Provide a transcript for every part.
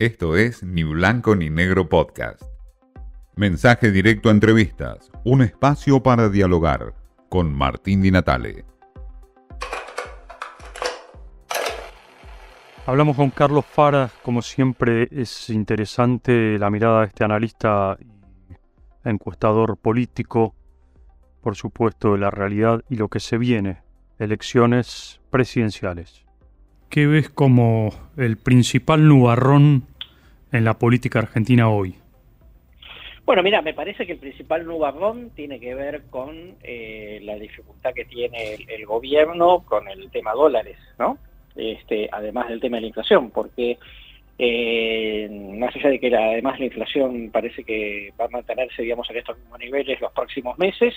Esto es Ni Blanco ni Negro Podcast. Mensaje directo a entrevistas, un espacio para dialogar con Martín Di Natale. Hablamos con Carlos Fara, como siempre es interesante la mirada de este analista y encuestador político, por supuesto de la realidad y lo que se viene, elecciones presidenciales. ¿Qué ves como el principal nubarrón en la política argentina hoy? Bueno, mira, me parece que el principal nubarrón tiene que ver con eh, la dificultad que tiene el, gobierno con el tema dólares, ¿no? Este, además del tema de la inflación, porque eh, más allá de que además la inflación parece que va a mantenerse, digamos, en estos mismos niveles los próximos meses,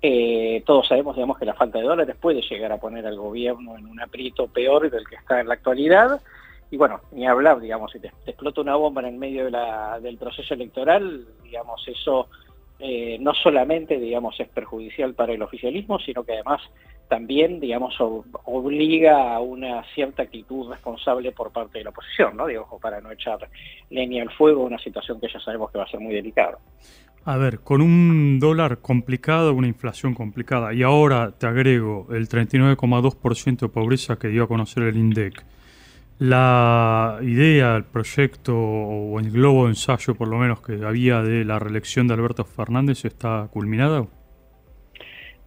eh, todos sabemos, digamos, que la falta de dólares puede llegar a poner al gobierno en un aprieto peor del que está en la actualidad. Y bueno, ni hablar, digamos, si te, explota una bomba en el medio del proceso electoral, digamos, eso eh, no solamente, digamos, es perjudicial para el oficialismo, sino que además también, digamos, obliga a una cierta actitud responsable por parte de la oposición, ¿no? Digo, para no echar leña al fuego, una situación que ya sabemos que va a ser muy delicada. A ver, con un dólar complicado, una inflación complicada, y ahora te agrego el 39,2% de pobreza que dio a conocer el INDEC, la idea, el proyecto o el globo de ensayo por lo menos que había de la reelección de Alberto Fernández está culminada?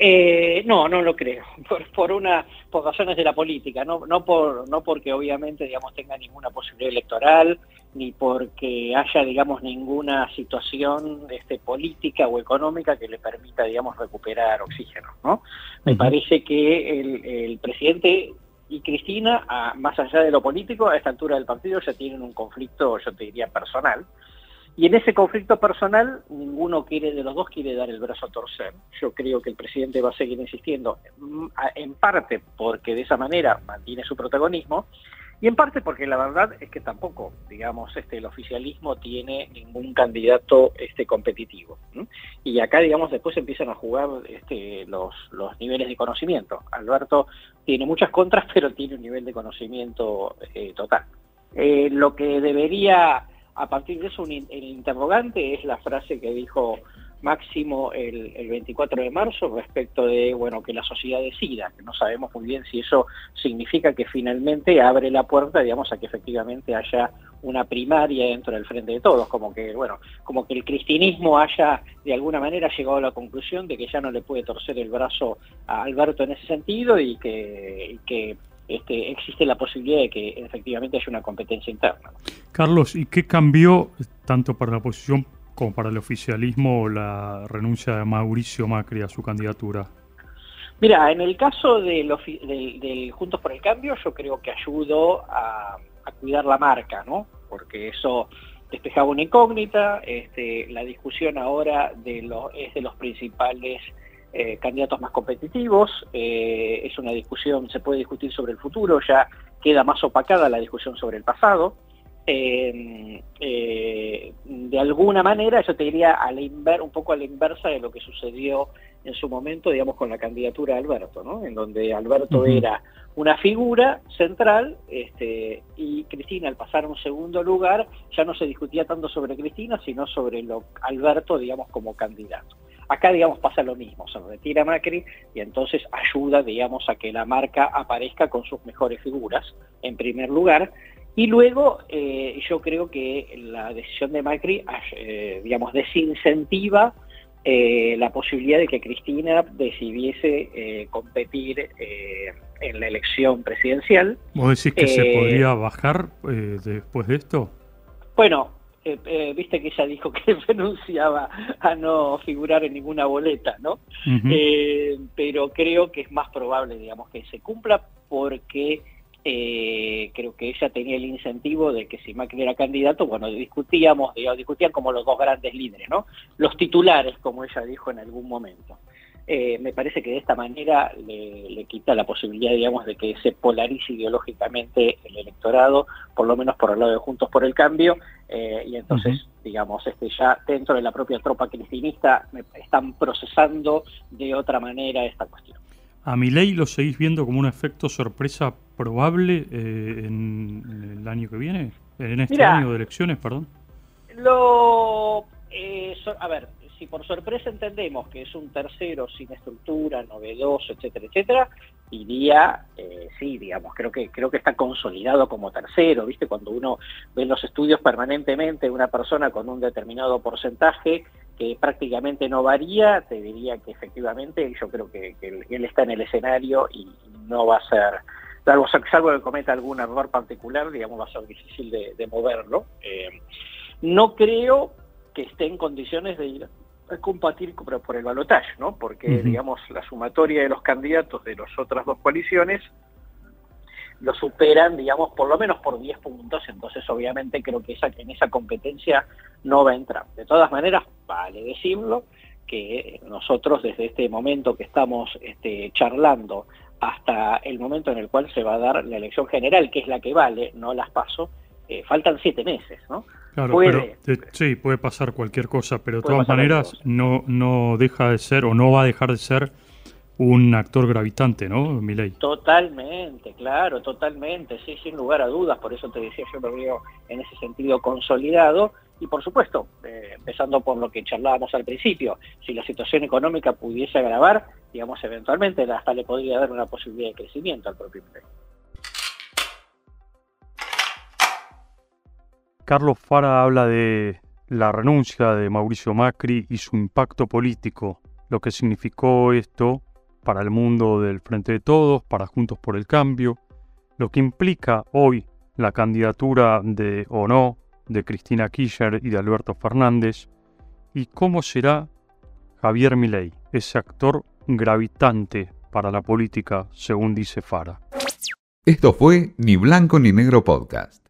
Eh, no, no lo creo, por, una, por razones de la política, no, no, por, no porque obviamente digamos, tenga ninguna posibilidad electoral, ni porque haya digamos, ninguna situación este, política o económica que le permita digamos, recuperar oxígeno. ¿no? Me parece que el, el presidente y Cristina, más allá de lo político, a esta altura del partido ya tienen un conflicto, yo te diría, personal. Y en ese conflicto personal, ninguno quiere de los dos quiere dar el brazo a torcer. Yo creo que el presidente va a seguir insistiendo, mm, en parte porque de esa manera mantiene su protagonismo, y en parte porque la verdad es que tampoco, digamos, este, el oficialismo tiene ningún candidato este, competitivo. Y acá, digamos, después empiezan a jugar este, los, los niveles de conocimiento. Alberto tiene muchas contras, pero tiene un nivel de conocimiento eh, total. Eh, lo que debería, a partir de eso, el interrogante es la frase que dijo máximo el, 24 de marzo respecto de bueno que la sociedad decida, que no sabemos muy bien si eso significa que finalmente abre la puerta, digamos, a que efectivamente haya una primaria dentro del frente de todos, como que bueno, como que el cristianismo haya de alguna manera llegado a la conclusión de que ya no le puede torcer el brazo a Alberto en ese sentido y que este, existe la posibilidad de que efectivamente haya una competencia interna. Carlos, ¿y qué cambió tanto para la oposición como para el oficialismo la renuncia de Mauricio Macri a su candidatura? Mira, en el caso del, Juntos por el Cambio, yo creo que ayudó a, cuidar la marca, ¿no? Porque eso despejaba una incógnita, este, la discusión ahora de es de los principales eh, candidatos más competitivos, eh, es una discusión, se puede discutir sobre el futuro, ya queda más opacada la discusión sobre el pasado. Eh, de alguna manera, yo te diría a la un poco a la inversa de lo que sucedió en su momento, digamos, con la candidatura de Alberto, ¿no? En donde Alberto era una figura central este, y Cristina, al pasar a un segundo lugar, ya no se discutía tanto sobre Cristina, sino sobre lo, Alberto, digamos, como candidato. Acá, digamos, pasa lo mismo, se retira Macri y entonces ayuda, digamos, a que la marca aparezca con sus mejores figuras, en primer lugar, y luego eh, yo creo que la decisión de Macri, eh, digamos, desincentiva eh, la posibilidad de que Cristina decidiese competir en la elección presidencial. ¿Vos decís que se podría bajar después de esto? Bueno, viste que ella dijo que renunciaba a no figurar en ninguna boleta, ¿no? pero creo que es más probable, digamos, que se cumpla porque eh, creo que ella tenía el incentivo de que si Macri era candidato, bueno, discutíamos, digamos, discutían como los dos grandes líderes, ¿no? Los titulares, como ella dijo en algún momento. Eh, me parece que de esta manera le, quita la posibilidad, digamos, de que se polarice ideológicamente el electorado, por lo menos por el lado de Juntos por el Cambio, eh, y entonces, digamos, este, ya dentro de la propia tropa cristinista están procesando de otra manera esta cuestión. ¿A mi ley lo seguís viendo como un efecto sorpresa probable eh, en, el año que viene? en este año de elecciones, perdón? Lo, eh, a ver, si por sorpresa entendemos que es un tercero sin estructura, novedoso, etcétera, etcétera, iría, eh, sí, digamos, creo que, creo que está consolidado como tercero, ¿viste? Cuando uno ve los estudios permanentemente una persona con un determinado porcentaje que prácticamente no varía, te diría que efectivamente yo creo que, él está en el escenario y no va a ser, salvo, salvo que cometa algún error particular, digamos, va a ser difícil de, moverlo. Eh, no creo que esté en condiciones de ir combatir por el balotaje, ¿no? Porque, digamos, la sumatoria de los candidatos de las otras dos coaliciones lo superan, digamos, por lo menos por 10 puntos, entonces obviamente creo que esa, en esa competencia no va a entrar. De todas maneras, vale decirlo, que nosotros desde este momento que estamos este, charlando hasta el momento en el cual se va a dar la elección general, que es la que vale, no las paso, eh, faltan siete meses, ¿no? Claro, pero sí, puede pasar cualquier cosa, pero de todas maneras no, no deja de ser o no va a dejar de ser un actor gravitante, ¿no, Milei? Totalmente, claro, totalmente, sí, sin lugar a dudas, por eso te decía, yo me veo en ese sentido consolidado, y por supuesto, eh, empezando por lo que charlábamos al principio, si la situación económica pudiese agravar, digamos, eventualmente hasta le podría dar una posibilidad de crecimiento al propio Milei. Carlos Fara habla de la renuncia de Mauricio Macri y su impacto político, lo que significó esto para el mundo del Frente de Todos, para Juntos por el Cambio, lo que implica hoy la candidatura de o no de Cristina Kirchner y de Alberto Fernández, y cómo será Javier Milei, ese actor gravitante para la política, según dice Fara. Esto fue Ni Blanco ni Negro Podcast.